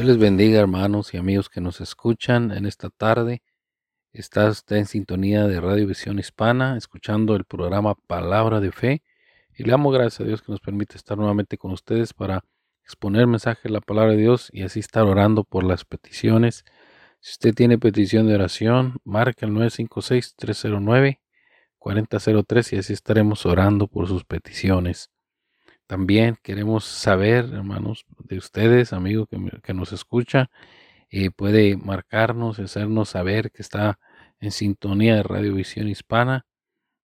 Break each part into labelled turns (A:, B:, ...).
A: Dios les bendiga hermanos y amigos que nos escuchan en esta tarde. Está usted en sintonía de Radio Visión Hispana, escuchando el programa Palabra de Fe. Y le damos gracias a Dios que nos permite estar nuevamente con ustedes para exponer mensaje de la palabra de Dios y así estar orando por las peticiones. Si usted tiene petición de oración, marque el 956-309-4003 y así estaremos orando por sus peticiones. También queremos saber, hermanos, de ustedes, amigos que, nos escucha, eh, puede marcarnos, hacernos saber que está en sintonía de Radiovisión Hispana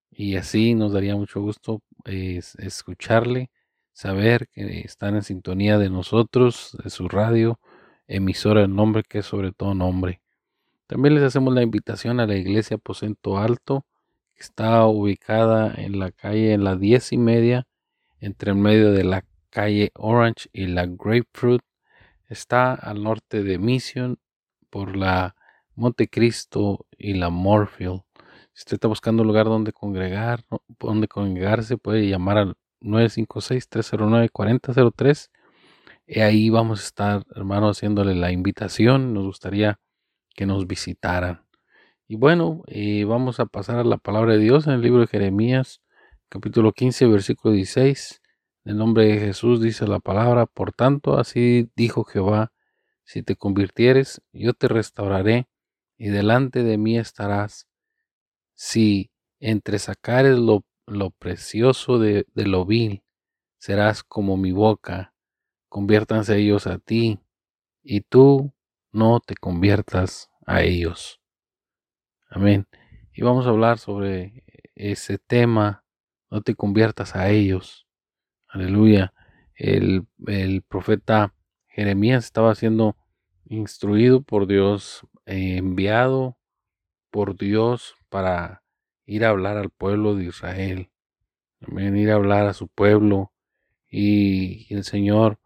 A: y así nos daría mucho gusto escucharle, saber que están en sintonía de nosotros, de su radio, emisora el nombre que es sobre todo nombre. También les hacemos la invitación a la iglesia Aposento Alto, que está ubicada en la calle en la diez y media entre el medio de la calle Orange y la Grapefruit. Está al norte de Mission por la Montecristo y la Morfield. Si usted está buscando un lugar donde congregar, donde congregarse, puede llamar al 956-309-4003. Y ahí vamos a estar, hermano, haciéndole la invitación. Nos gustaría que nos visitaran. Y bueno, eh, vamos a pasar a la palabra de Dios en el libro de Jeremías, capítulo 15, versículo 16. En el nombre de Jesús dice la palabra, por tanto, así dijo Jehová, si te convirtieres, yo te restauraré y delante de mí estarás. Si entresacares lo, lo precioso de, de lo vil, serás como mi boca, conviértanse ellos a ti, y tú no te conviertas a ellos. Amén. Y vamos a hablar sobre ese tema no te conviertas a ellos. Aleluya. El, profeta Jeremías estaba siendo instruido por Dios, eh, enviado por Dios para ir a hablar al pueblo de Israel. También ir a hablar a su pueblo. Y el Señor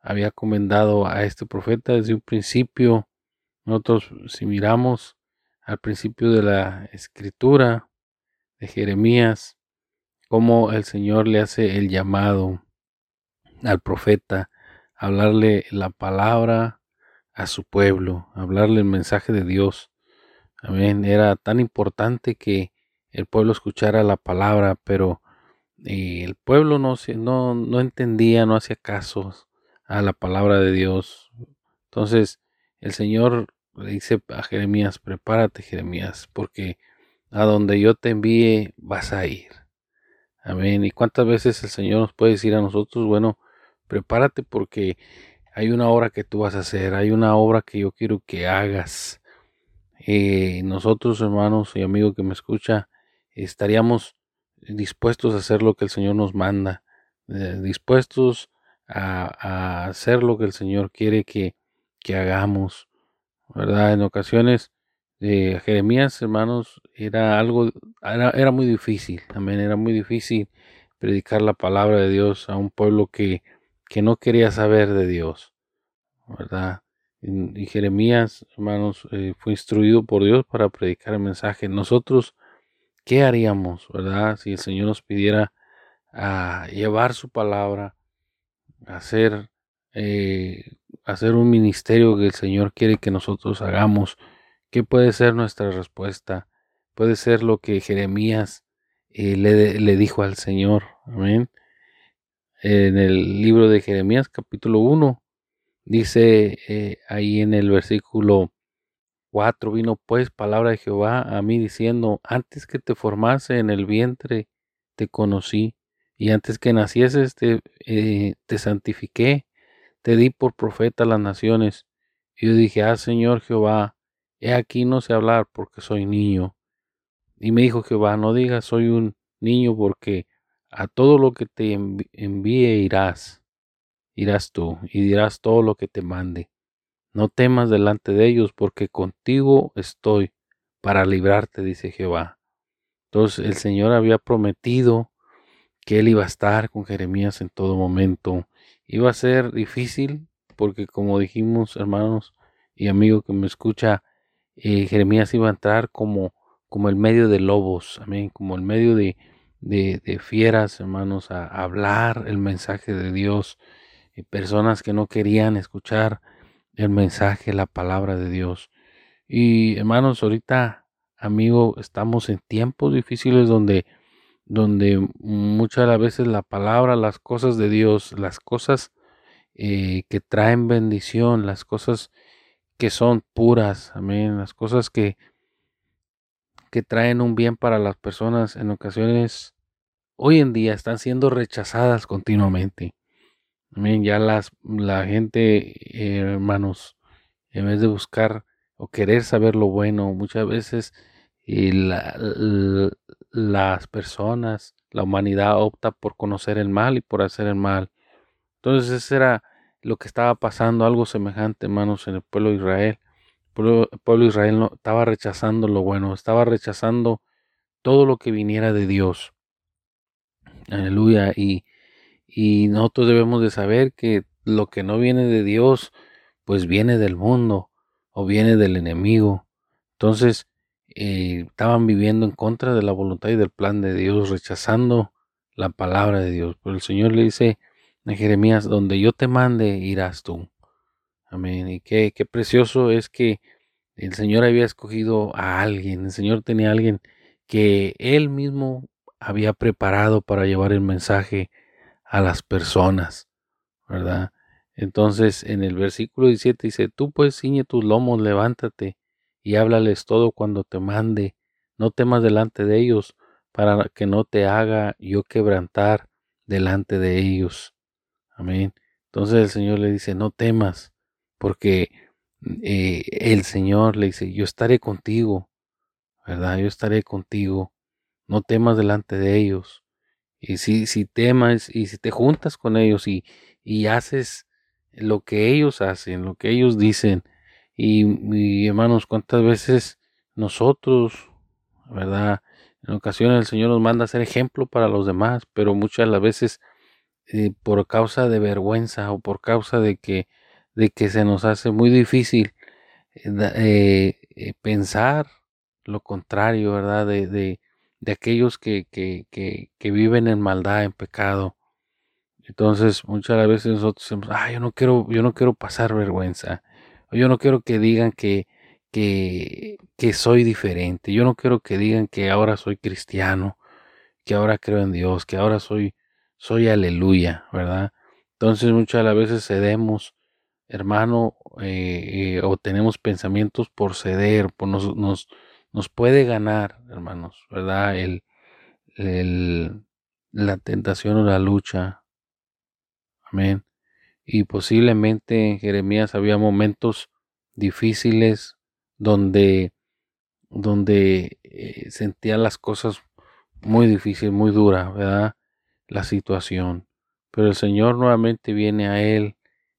A: había comendado a este profeta desde un principio. Nosotros, si miramos al principio de la escritura de Jeremías, cómo el Señor le hace el llamado al profeta, hablarle la palabra a su pueblo, hablarle el mensaje de Dios. Amén. Era tan importante que el pueblo escuchara la palabra, pero eh, el pueblo no, no, no entendía, no hacía caso a la palabra de Dios. Entonces el Señor le dice a Jeremías, prepárate Jeremías, porque a donde yo te envíe vas a ir. Amén. ¿Y cuántas veces el Señor nos puede decir a nosotros, bueno, prepárate porque hay una obra que tú vas a hacer, hay una obra que yo quiero que hagas. Eh, nosotros, hermanos y amigos que me escucha, estaríamos dispuestos a hacer lo que el Señor nos manda, eh, dispuestos a, hacer lo que el Señor quiere que, que hagamos, ¿verdad? En ocasiones de Jeremías, hermanos, era algo, era, muy difícil, también era muy difícil predicar la palabra de Dios a un pueblo que, que no quería saber de Dios, ¿verdad? Y, Jeremías, hermanos, eh, fue instruido por Dios para predicar el mensaje. Nosotros, ¿qué haríamos, verdad? Si el Señor nos pidiera a llevar su palabra, hacer, eh, hacer un ministerio que el Señor quiere que nosotros hagamos, ¿Qué puede ser nuestra respuesta? Puede ser lo que Jeremías eh, le, dijo al Señor. Amén. En el libro de Jeremías capítulo 1 dice eh, ahí en el versículo 4 vino pues palabra de Jehová a mí diciendo, antes que te formase en el vientre, te conocí, y antes que nacieses te, eh, te santifiqué, te di por profeta a las naciones. Y yo dije, ah Señor Jehová, he aquí no sé hablar porque soy niño. Y me dijo Jehová, no digas soy un niño porque a todo lo que te envíe irás, irás tú y dirás todo lo que te mande. No temas delante de ellos, porque contigo estoy para librarte, dice Jehová. Entonces el Señor había prometido que Él iba a estar con Jeremías en todo momento. Iba a ser difícil, porque como dijimos, hermanos y amigos que me escucha, eh, Jeremías iba a entrar como, como el medio de lobos, amén, como el medio de, de, fieras, hermanos, a, hablar el mensaje de Dios. Y personas que no querían escuchar el mensaje, la palabra de Dios. Y hermanos, ahorita, amigo, estamos en tiempos difíciles donde, donde muchas las veces la palabra, las cosas de Dios, las cosas eh, que traen bendición, las cosas que son puras, amén, las cosas que, que traen un bien para las personas en ocasiones hoy en día están siendo rechazadas continuamente. Ya las, la gente, hermanos, en vez de buscar o querer saber lo bueno, muchas veces y las personas, la humanidad opta por conocer el mal y por hacer el mal. Entonces, eso era lo que estaba pasando, algo semejante, hermanos, en el pueblo de Israel. El pueblo, de Israel no, estaba rechazando lo bueno, estaba rechazando todo lo que viniera de Dios. Aleluya. Y, y nosotros debemos de saber que lo que no viene de Dios, pues viene del mundo o viene del enemigo. Entonces, eh, estaban viviendo en contra de la voluntad y del plan de Dios, rechazando la palabra de Dios. Pero el Señor le dice a Jeremías, donde yo te mande, irás tú. Amén. Y qué, qué precioso es que el Señor había escogido a alguien, el Señor tenía a alguien que él mismo había preparado para llevar el mensaje a las personas, ¿verdad? Entonces en el versículo 17 dice, tú pues ciñe tus lomos, levántate y háblales todo cuando te mande, no temas delante de ellos, para que no te haga yo quebrantar delante de ellos. Amén. Entonces el Señor le dice, no temas, porque eh, el Señor le dice, yo estaré contigo, ¿verdad? Yo estaré contigo no temas delante de ellos. Y si, si temas y si te juntas con ellos y, y haces lo que ellos hacen, lo que ellos dicen, y, hermanos, cuántas veces nosotros, ¿verdad? En ocasiones el Señor nos manda a ser ejemplo para los demás, pero muchas las veces eh, por causa de vergüenza o por causa de que, de que se nos hace muy difícil eh, eh, pensar lo contrario, ¿verdad? De, de, de aquellos que, que, que, que, viven en maldad, en pecado. Entonces, muchas veces nosotros decimos, ah, yo no quiero, yo no quiero pasar vergüenza. Yo no quiero que digan que, que, que soy diferente. Yo no quiero que digan que ahora soy cristiano, que ahora creo en Dios, que ahora soy, soy aleluya, ¿verdad? Entonces, muchas veces cedemos, hermano, eh, eh, o tenemos pensamientos por ceder, por nos, nos nos puede ganar, hermanos, ¿verdad? El, la tentación o la lucha. Amén. Y posiblemente en Jeremías había momentos difíciles donde, donde eh, sentía las cosas muy difíciles, muy duras, ¿verdad? La situación. Pero el Señor nuevamente viene a él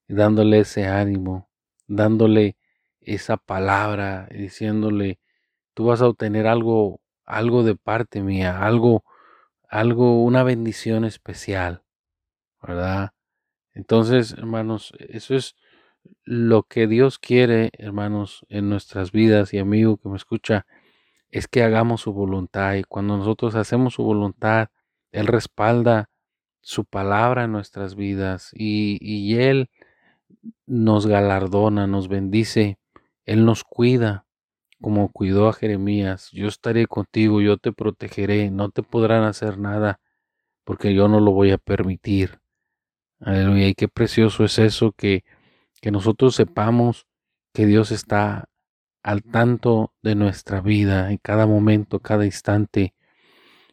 A: dándole ese ánimo, dándole esa palabra, diciéndole, tú vas a obtener algo, algo de parte mía, algo, algo, una bendición especial, ¿verdad? Entonces, hermanos, eso es lo que Dios quiere, hermanos, en nuestras vidas y amigo que me escucha, es que hagamos su voluntad y cuando nosotros hacemos su voluntad, Él respalda su palabra en nuestras vidas y, y Él nos galardona, nos bendice, Él nos cuida como cuidó a Jeremías, yo estaré contigo, yo te protegeré, no te podrán hacer nada, porque yo no lo voy a permitir. Aleluya, y qué precioso es eso que, que nosotros sepamos que Dios está al tanto de nuestra vida en cada momento, cada instante.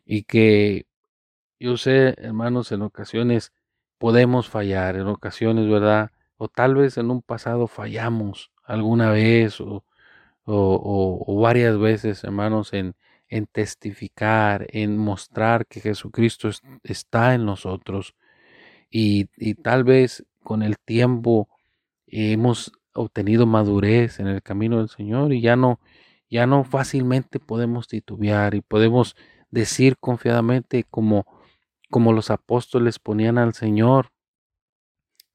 A: Y que yo sé, hermanos, en ocasiones podemos fallar, en ocasiones, ¿verdad? O tal vez en un pasado fallamos alguna vez o, o, varias veces, hermanos, en, en testificar, en mostrar que Jesucristo está en nosotros. Y, y, tal vez con el tiempo hemos obtenido madurez en el camino del Señor y ya no, ya no fácilmente podemos titubear y podemos decir confiadamente como, como los apóstoles ponían al Señor.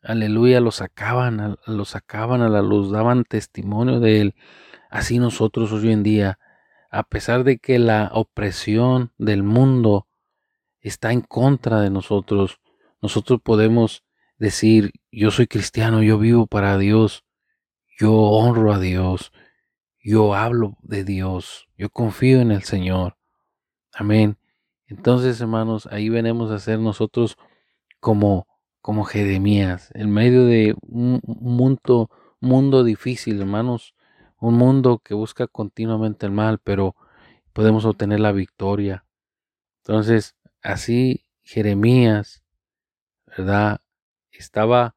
A: Aleluya, lo sacaban, lo sacaban a la luz, daban testimonio de Él. Así nosotros hoy en día, a pesar de que la opresión del mundo está en contra de nosotros, nosotros podemos decir, yo soy cristiano, yo vivo para Dios, yo honro a Dios, yo hablo de Dios, yo confío en el Señor. Amén. Entonces, hermanos, ahí venimos a ser nosotros como, como Jeremías, en medio de un mundo, mundo difícil, hermanos, un mundo que busca continuamente el mal, pero podemos obtener la victoria. Entonces, así Jeremías, ¿verdad? Estaba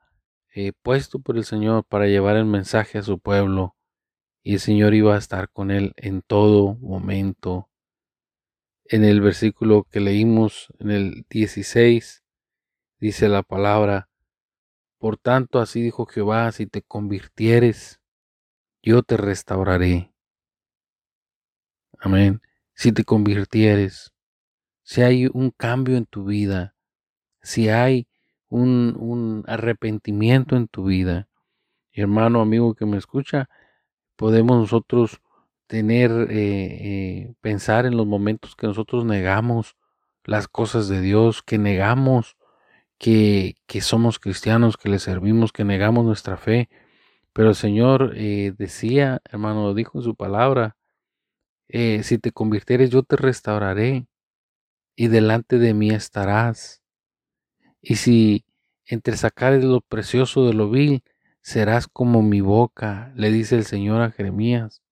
A: eh, puesto por el Señor para llevar el mensaje a su pueblo y el Señor iba a estar con él en todo momento. En el versículo que leímos, en el 16, dice la palabra, por tanto así dijo Jehová, si te convirtieres, yo te restauraré. Amén. Si te convirtieres, si hay un cambio en tu vida, si hay un, arrepentimiento en tu vida. hermano, amigo que me escucha, podemos nosotros tener, eh, eh, pensar en los momentos que nosotros negamos las cosas de Dios, que negamos que, que somos cristianos, que le servimos, que negamos nuestra fe. Pero el Señor eh, decía, hermano, dijo en su palabra, si te convirtieres yo te restauraré y delante de mí estarás. Y si entre sacares lo precioso de lo vil, serás como mi boca, le dice el Señor a Jeremías.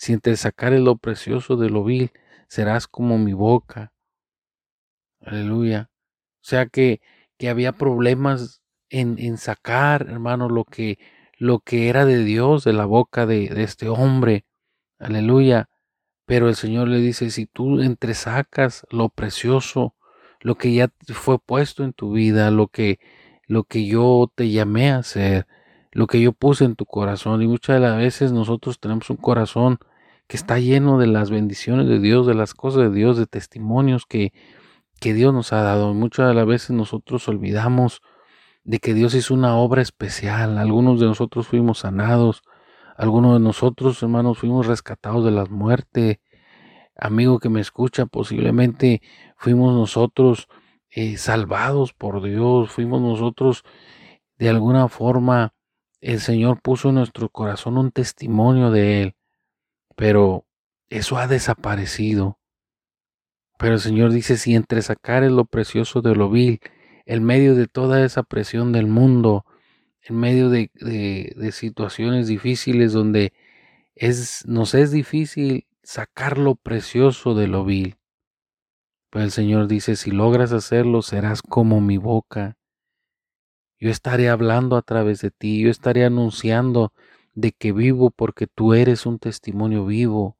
A: Si sacares lo precioso de lo vil, serás como mi boca. Aleluya. O sea que, que había problemas en, en, sacar, hermano, lo que, lo que era de Dios de la boca de, de este hombre. Aleluya. Pero el Señor le dice, si tú entresacas lo precioso, lo que ya fue puesto en tu vida, lo que, lo que yo te llamé a hacer, lo que yo puse en tu corazón. Y muchas de las veces nosotros tenemos un corazón que está lleno de las bendiciones de Dios, de las cosas de Dios, de testimonios que, que Dios nos ha dado. Muchas de las veces nosotros olvidamos de que Dios hizo una obra especial. Algunos de nosotros fuimos sanados, algunos de nosotros, hermanos, fuimos rescatados de la muerte, amigo que me escucha, posiblemente fuimos nosotros eh, salvados por Dios, fuimos nosotros de alguna forma, el Señor puso en nuestro corazón un testimonio de Él, pero eso ha desaparecido. Pero el Señor dice, si entre sacar lo precioso de lo vil, en medio de toda esa presión del mundo, en medio de, situaciones difíciles donde es, nos es difícil sacar lo precioso de lo vil. Pues el Señor dice, si logras hacerlo, serás como mi boca. Yo estaré hablando a través de ti, yo estaré anunciando de que vivo porque tú eres un testimonio vivo,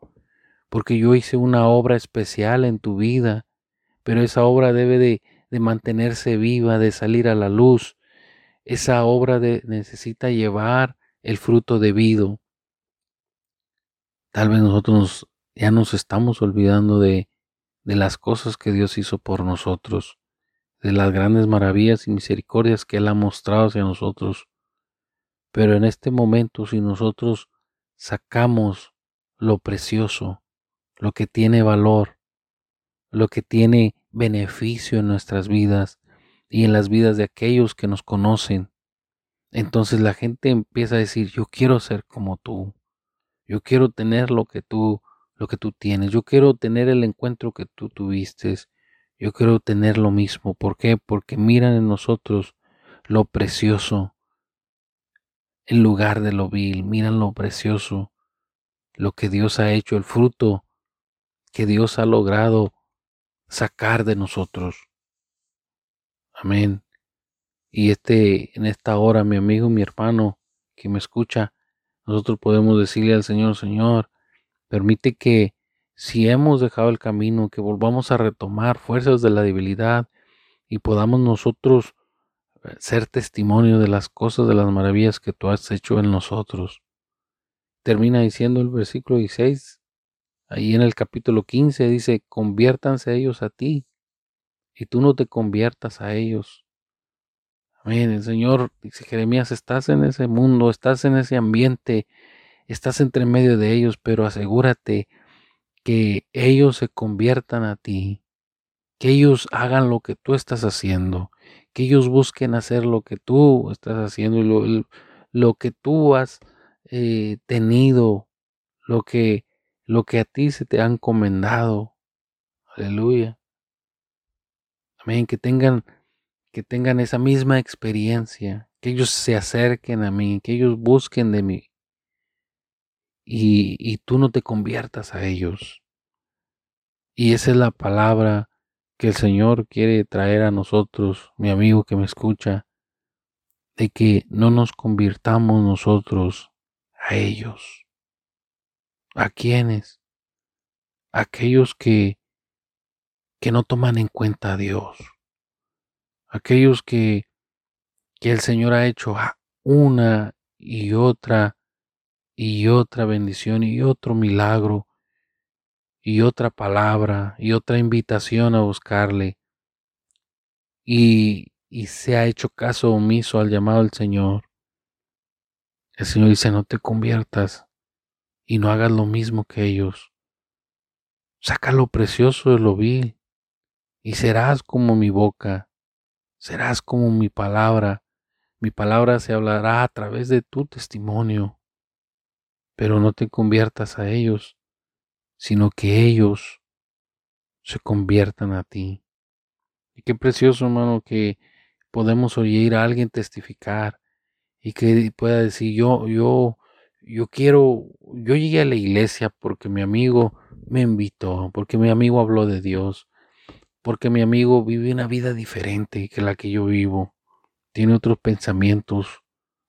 A: porque yo hice una obra especial en tu vida, pero esa obra debe de, mantenerse viva, de salir a la luz. Esa obra de, necesita llevar el fruto debido. Tal vez nosotros ya nos estamos olvidando de, de las cosas que Dios hizo por nosotros, de las grandes maravillas y misericordias que Él ha mostrado hacia nosotros. Pero en este momento, si nosotros sacamos lo precioso, lo que tiene valor, lo que tiene beneficio en nuestras vidas y en las vidas de aquellos que nos conocen, entonces la gente empieza a decir, yo quiero ser como tú, yo quiero tener lo que tú, lo que tú tienes, yo quiero tener el encuentro que tú tuviste, yo quiero tener lo mismo. ¿Por qué? Porque miran en nosotros lo precioso en lugar de lo vil, miran lo precioso, lo que Dios ha hecho, el fruto que Dios ha logrado sacar de nosotros. Amén. Y este, en esta hora, mi amigo, mi hermano que me escucha, nosotros podemos decirle al Señor, Señor, permite que si hemos dejado el camino, que volvamos a retomar fuerzas de la debilidad y podamos nosotros ser testimonio de las cosas, de las maravillas que tú has hecho en nosotros. Termina diciendo el versículo 16, ahí en el capítulo 15 dice, conviértanse ellos a ti y tú no te conviertas a ellos. Amén. El Señor, dice Jeremías, estás en ese mundo, estás en ese ambiente, estás entre medio de ellos, pero asegúrate que ellos se conviertan a ti, que ellos hagan lo que tú estás haciendo, que ellos busquen hacer lo que tú estás haciendo lo, lo que tú has eh, tenido, lo que, lo que a ti se te han encomendado. Aleluya. Amén. Que tengan que tengan esa misma experiencia, que ellos se acerquen a mí, que ellos busquen de mí y, y tú no te conviertas a ellos. Y esa es la palabra que el Señor quiere traer a nosotros, mi amigo que me escucha, de que no nos convirtamos nosotros a ellos. ¿A quiénes? Aquellos que, que no toman en cuenta a Dios aquellos que, que el Señor ha hecho una y otra y otra bendición y otro milagro y otra palabra y otra invitación a buscarle y, y se ha hecho caso omiso al llamado del Señor. El Señor dice, no te conviertas y no hagas lo mismo que ellos. Saca lo precioso de lo vil y serás como mi boca serás como mi palabra. Mi palabra se hablará a través de tu testimonio. Pero no te conviertas a ellos, sino que ellos se conviertan a ti. Y qué precioso, hermano, que podemos oír a alguien testificar y que pueda decir, yo, yo, yo quiero, yo llegué a la iglesia porque mi amigo me invitó, porque mi amigo habló de Dios, porque mi amigo vive una vida diferente que la que yo vivo. Tiene otros pensamientos,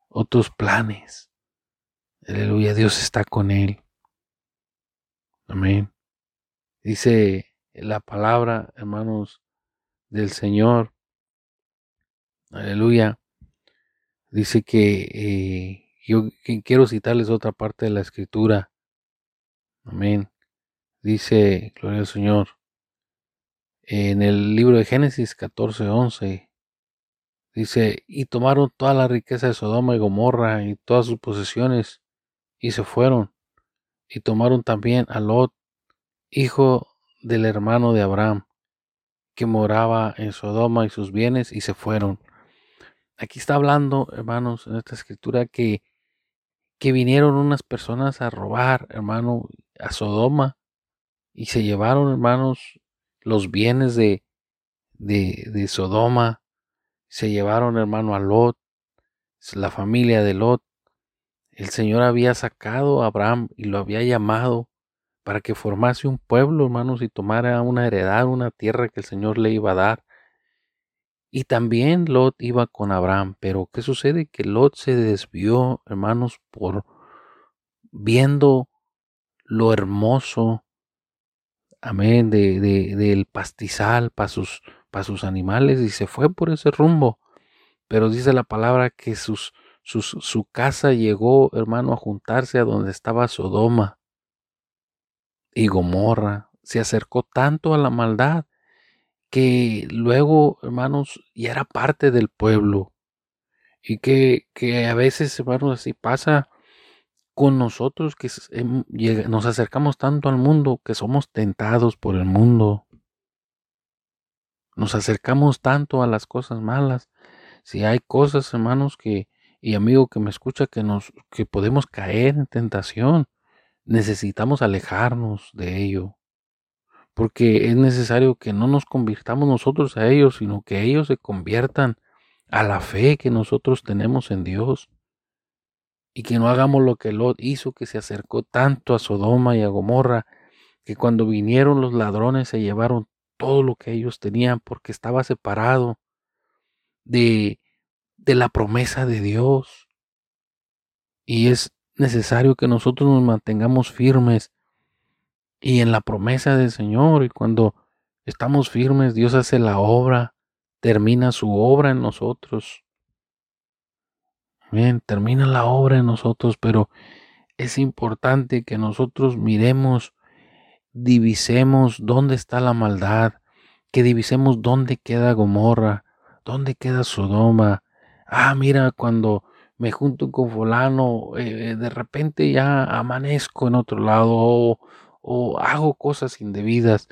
A: otros planes. Aleluya, Dios está con él. Amén. Dice la palabra, hermanos, del Señor. Aleluya. Dice que eh, yo quiero citarles otra parte de la escritura. Amén. Dice, gloria al Señor en el libro de Génesis 14:11 dice, y tomaron toda la riqueza de Sodoma y Gomorra y todas sus posesiones y se fueron. Y tomaron también a Lot, hijo del hermano de Abraham, que moraba en Sodoma y sus bienes y se fueron. Aquí está hablando, hermanos, en esta escritura que, que vinieron unas personas a robar, hermano, a Sodoma y se llevaron, hermanos, los bienes de, de, de Sodoma, se llevaron hermano a Lot, la familia de Lot. El Señor había sacado a Abraham y lo había llamado para que formase un pueblo, hermanos, y tomara una heredad, una tierra que el Señor le iba a dar. Y también Lot iba con Abraham, pero ¿qué sucede? Que Lot se desvió, hermanos, por viendo lo hermoso amén, de, de, del pastizal para sus, sus animales y se fue por ese rumbo. Pero dice la palabra que sus, sus, su casa llegó, hermano, a juntarse a donde estaba Sodoma y Gomorra. Se acercó tanto a la maldad que luego, hermanos, ya era parte del pueblo. Y que, que a veces, hermanos, así pasa con nosotros que nos acercamos tanto al mundo que somos tentados por el mundo. Nos acercamos tanto a las cosas malas. Si hay cosas, hermanos, que y amigo que me escucha que nos que podemos caer en tentación, necesitamos alejarnos de ello. Porque es necesario que no nos convirtamos nosotros a ellos, sino que ellos se conviertan a la fe que nosotros tenemos en Dios. Y que no hagamos lo que Lot hizo, que se acercó tanto a Sodoma y a Gomorra, que cuando vinieron los ladrones se llevaron todo lo que ellos tenían porque estaba separado de, de la promesa de Dios. Y es necesario que nosotros nos mantengamos firmes y en la promesa del Señor. Y cuando estamos firmes, Dios hace la obra, termina su obra en nosotros. Bien, termina la obra en nosotros, pero es importante que nosotros miremos, divisemos dónde está la maldad, que divisemos dónde queda Gomorra, dónde queda Sodoma. Ah, mira, cuando me junto con fulano, eh, de repente ya amanezco en otro lado o, o hago cosas indebidas.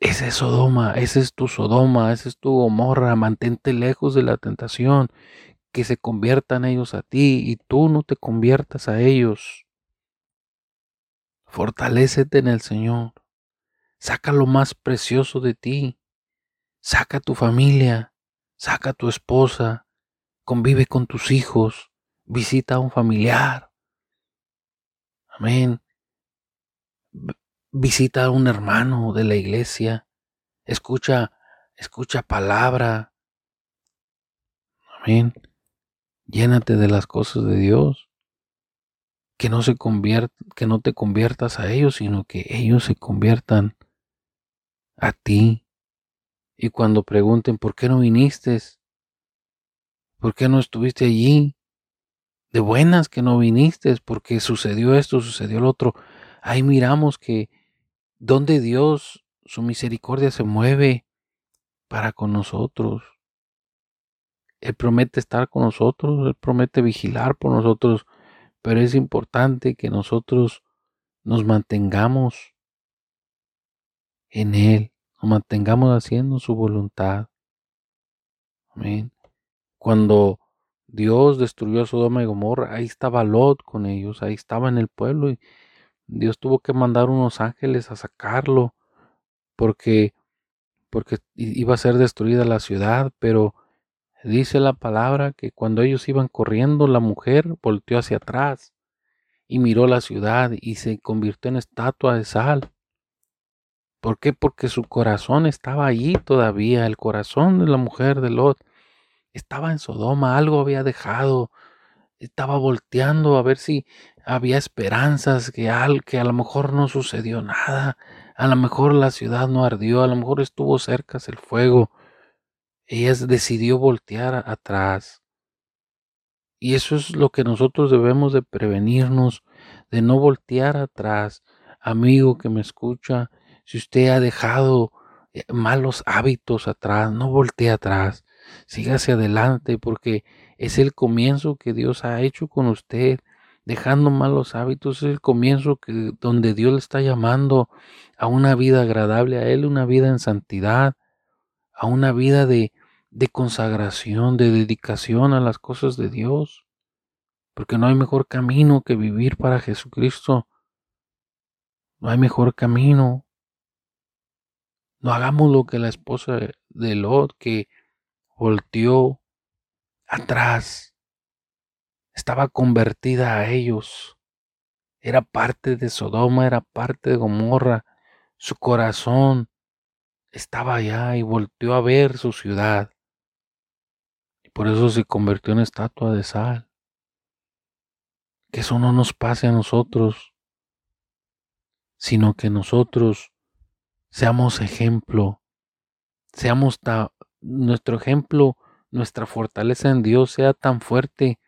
A: Ese es Sodoma, ese es tu Sodoma, ese es tu Gomorra, mantente lejos de la tentación, que se conviertan ellos a ti y tú no te conviertas a ellos. Fortalécete en el Señor, saca lo más precioso de ti, saca tu familia, saca tu esposa, convive con tus hijos, visita a un familiar. Amén. Visita a un hermano de la iglesia. Escucha, escucha palabra. Amén. Llénate de las cosas de Dios. Que no se que no te conviertas a ellos, sino que ellos se conviertan a ti. Y cuando pregunten por qué no viniste, por qué no estuviste allí, de buenas que no viniste, porque sucedió esto, sucedió lo otro. Ahí miramos que donde Dios, su misericordia se mueve para con nosotros. Él promete estar con nosotros, Él promete vigilar por nosotros, pero es importante que nosotros nos mantengamos en Él, nos mantengamos haciendo su voluntad. Amén. Cuando Dios destruyó a Sodoma y Gomorra, ahí estaba Lot con ellos, ahí estaba en el pueblo y Dios tuvo que mandar unos ángeles a sacarlo porque porque iba a ser destruida la ciudad, pero dice la palabra que cuando ellos iban corriendo, la mujer volteó hacia atrás y miró la ciudad y se convirtió en estatua de sal. ¿Por qué? Porque su corazón estaba allí todavía, el corazón de la mujer de Lot estaba en Sodoma, algo había dejado, estaba volteando a ver si había esperanzas, que, al, que a lo mejor no sucedió nada, a lo mejor la ciudad no ardió, a lo mejor estuvo cerca el fuego. Ella decidió voltear atrás. Y eso es lo que nosotros debemos de prevenirnos, de no voltear atrás. Amigo que me escucha, si usted ha dejado eh, malos hábitos atrás, no voltee atrás siga hacia adelante porque es el comienzo que Dios ha hecho con usted. Dejando malos hábitos es el comienzo donde Dios le está llamando a una vida agradable a Él, una vida en santidad, a una vida de, de consagración, de dedicación a las cosas de Dios. Porque no hay mejor camino que vivir para Jesucristo. No hay mejor camino. No hagamos lo que la esposa de Lot, que volteó atrás. Estaba convertida a ellos. Era parte de Sodoma, era parte de Gomorra. Su corazón estaba allá y volteó a ver su ciudad. Y por eso se convirtió en estatua de sal. Que eso no nos pase a nosotros, sino que nosotros seamos ejemplo, seamos ta nuestro ejemplo, nuestra fortaleza en Dios sea tan fuerte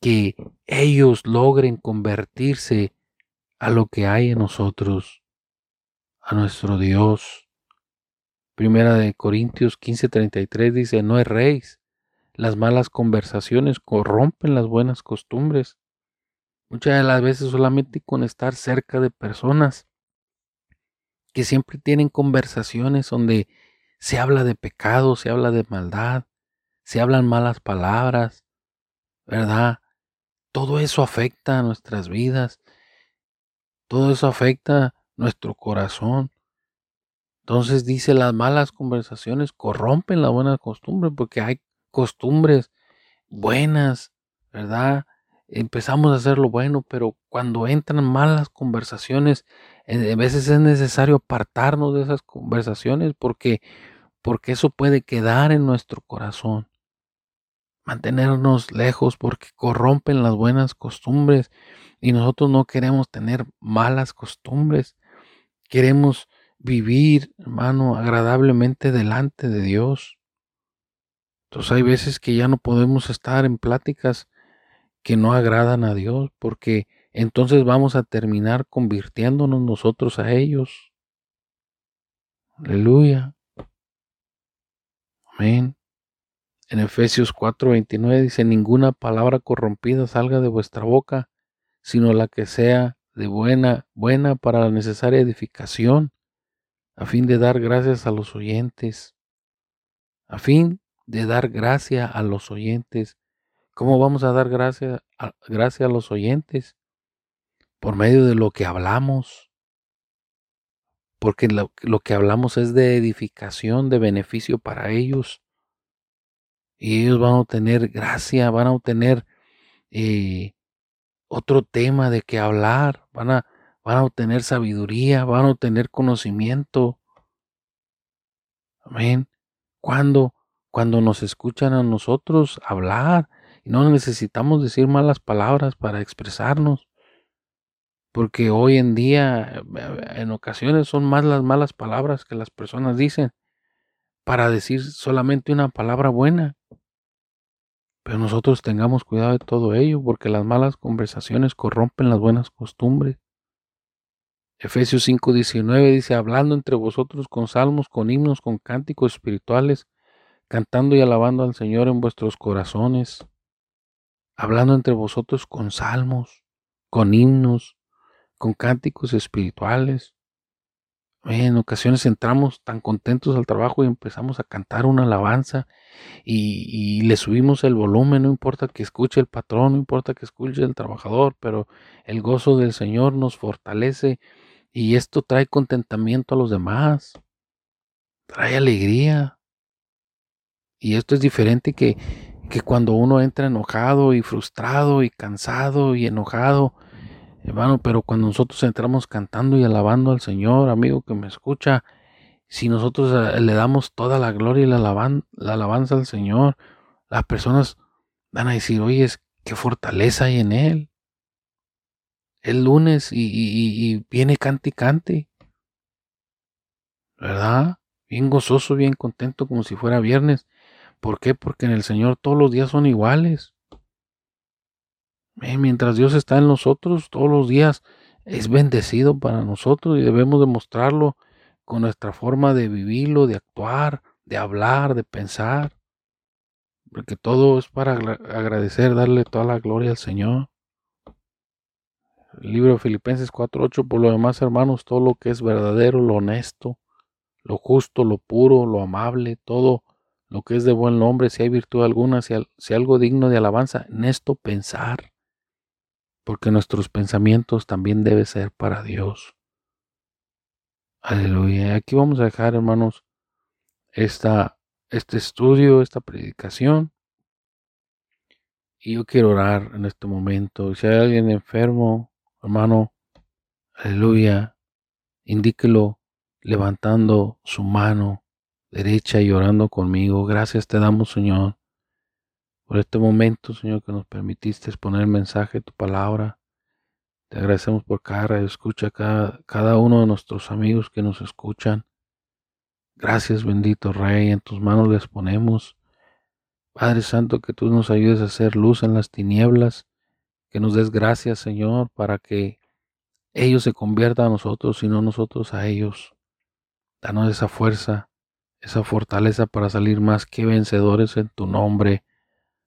A: que ellos logren convertirse a lo que hay en nosotros, a nuestro Dios. Primera de Corintios 15:33 dice, no erréis, las malas conversaciones corrompen las buenas costumbres. Muchas de las veces solamente con estar cerca de personas que siempre tienen conversaciones donde se habla de pecado, se habla de maldad, se hablan malas palabras, ¿verdad? Todo eso afecta a nuestras vidas, todo eso afecta nuestro corazón. Entonces dice, las malas conversaciones corrompen la buena costumbre porque hay costumbres buenas, ¿verdad? Empezamos a hacer lo bueno, pero cuando entran malas conversaciones, eh, a veces es necesario apartarnos de esas conversaciones porque, porque eso puede quedar en nuestro corazón. Mantenernos lejos porque corrompen las buenas costumbres y nosotros no queremos tener malas costumbres. Queremos vivir, hermano, agradablemente delante de Dios. Entonces hay veces que ya no podemos estar en pláticas que no agradan a Dios, porque entonces vamos a terminar convirtiéndonos nosotros a ellos. Aleluya. Amén. En Efesios 4:29 dice, ninguna palabra corrompida salga de vuestra boca, sino la que sea de buena, buena para la necesaria edificación, a fin de dar gracias a los oyentes, a fin de dar gracia a los oyentes. ¿Cómo vamos a dar gracia a, a los oyentes? Por medio de lo que hablamos. Porque lo, que hablamos es de edificación, de beneficio para ellos. Y ellos van a obtener gracia, van a obtener eh, otro tema de que hablar, van a, van a obtener sabiduría, van a obtener conocimiento. Amén. Cuando nos escuchan a nosotros hablar no necesitamos decir malas palabras para expresarnos. Porque hoy en día en ocasiones son más las malas palabras que las personas dicen para decir solamente una palabra buena. Pero nosotros tengamos cuidado de todo ello porque las malas conversaciones corrompen las buenas costumbres. Efesios 5:19 dice, hablando entre vosotros con salmos, con himnos, con cánticos espirituales, cantando y alabando al Señor en vuestros corazones, hablando entre vosotros con salmos, con himnos, con cánticos espirituales. En ocasiones entramos tan contentos al trabajo y empezamos a cantar una alabanza y, le subimos el volumen, no importa que escuche el patrón, no importa que escuche el trabajador, pero el gozo del Señor nos fortalece y esto trae contentamiento a los demás, trae alegría, y esto es diferente que, que cuando uno entra enojado y frustrado y cansado y enojado, hermano, pero cuando nosotros entramos cantando y alabando al Señor, amigo que me escucha, si nosotros eh, le damos toda la gloria y la, la alabanza al Señor, las personas van a decir, oye, qué fortaleza hay en Él. El lunes y, y, y viene cante y cante. ¿Verdad? Bien gozoso, bien contento, como si fuera viernes. ¿Por qué? Porque en el Señor todos los días son iguales. Eh, mientras Dios está en nosotros, todos los días es bendecido para nosotros y debemos demostrarlo con nuestra forma de vivirlo, de actuar, de hablar, de pensar. Porque todo es para agradecer, darle toda la gloria al Señor. El libro de Filipenses 4:8, por lo demás, hermanos, todo lo que es verdadero, lo honesto, lo justo, lo puro, lo amable, todo lo que es de buen nombre, si hay virtud alguna, si, algo digno de alabanza, en esto pensar, porque nuestros pensamientos también deben ser para Dios. Aleluya. Aquí vamos a dejar, hermanos, esta, este estudio, esta predicación. Y yo quiero orar en este momento. Si hay alguien enfermo, hermano, aleluya, indíquelo levantando su mano derecha y orando conmigo. Gracias te damos, Señor, por este momento, Señor, que nos permitiste exponer el mensaje, tu palabra. Te agradecemos por cada radio escucha, cada, cada uno de nuestros amigos que nos escuchan. Gracias, bendito Rey, en tus manos les ponemos. Padre Santo, que tú nos ayudes a hacer luz en las tinieblas, que nos des gracias, Señor, para que ellos se conviertan a nosotros y no nosotros a ellos. Danos esa fuerza, esa fortaleza para salir más que vencedores en tu nombre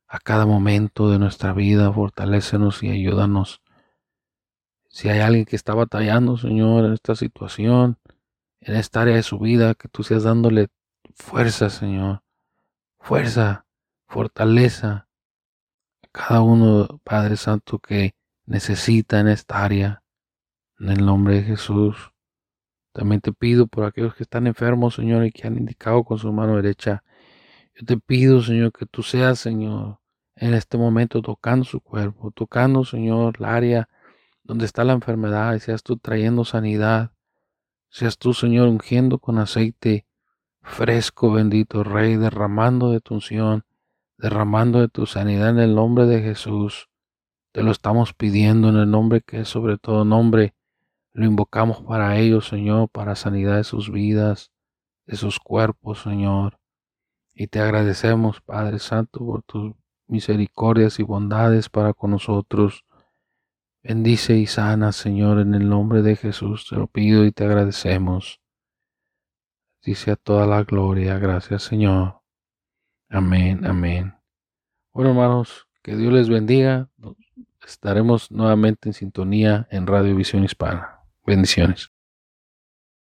A: a cada momento de nuestra vida. Fortalécenos y ayúdanos. Si hay alguien que está batallando, Señor, en esta situación, en esta área de su vida, que tú seas dándole fuerza, Señor. Fuerza, fortaleza a cada uno, Padre Santo, que necesita en esta área. En el nombre de Jesús. También te pido por aquellos que están enfermos, Señor, y que han indicado con su mano derecha. Yo te pido, Señor, que tú seas, Señor, en este momento tocando su cuerpo, tocando, Señor, el área donde está la enfermedad, y seas tú trayendo sanidad, seas tú, Señor, ungiendo con aceite fresco, bendito Rey, derramando de tu unción, derramando de tu sanidad en el nombre de Jesús. Te lo estamos pidiendo en el nombre que es sobre todo nombre. Lo invocamos para ellos, Señor, para sanidad de sus vidas, de sus cuerpos, Señor. Y te agradecemos, Padre Santo, por tus misericordias y bondades para con nosotros. Bendice y sana, Señor, en el nombre de Jesús. Te lo pido y te agradecemos. Dice a toda la gloria. Gracias, Señor. Amén, amén. Bueno, hermanos, que Dios les bendiga. Estaremos nuevamente en sintonía en Radio Visión Hispana. Bendiciones.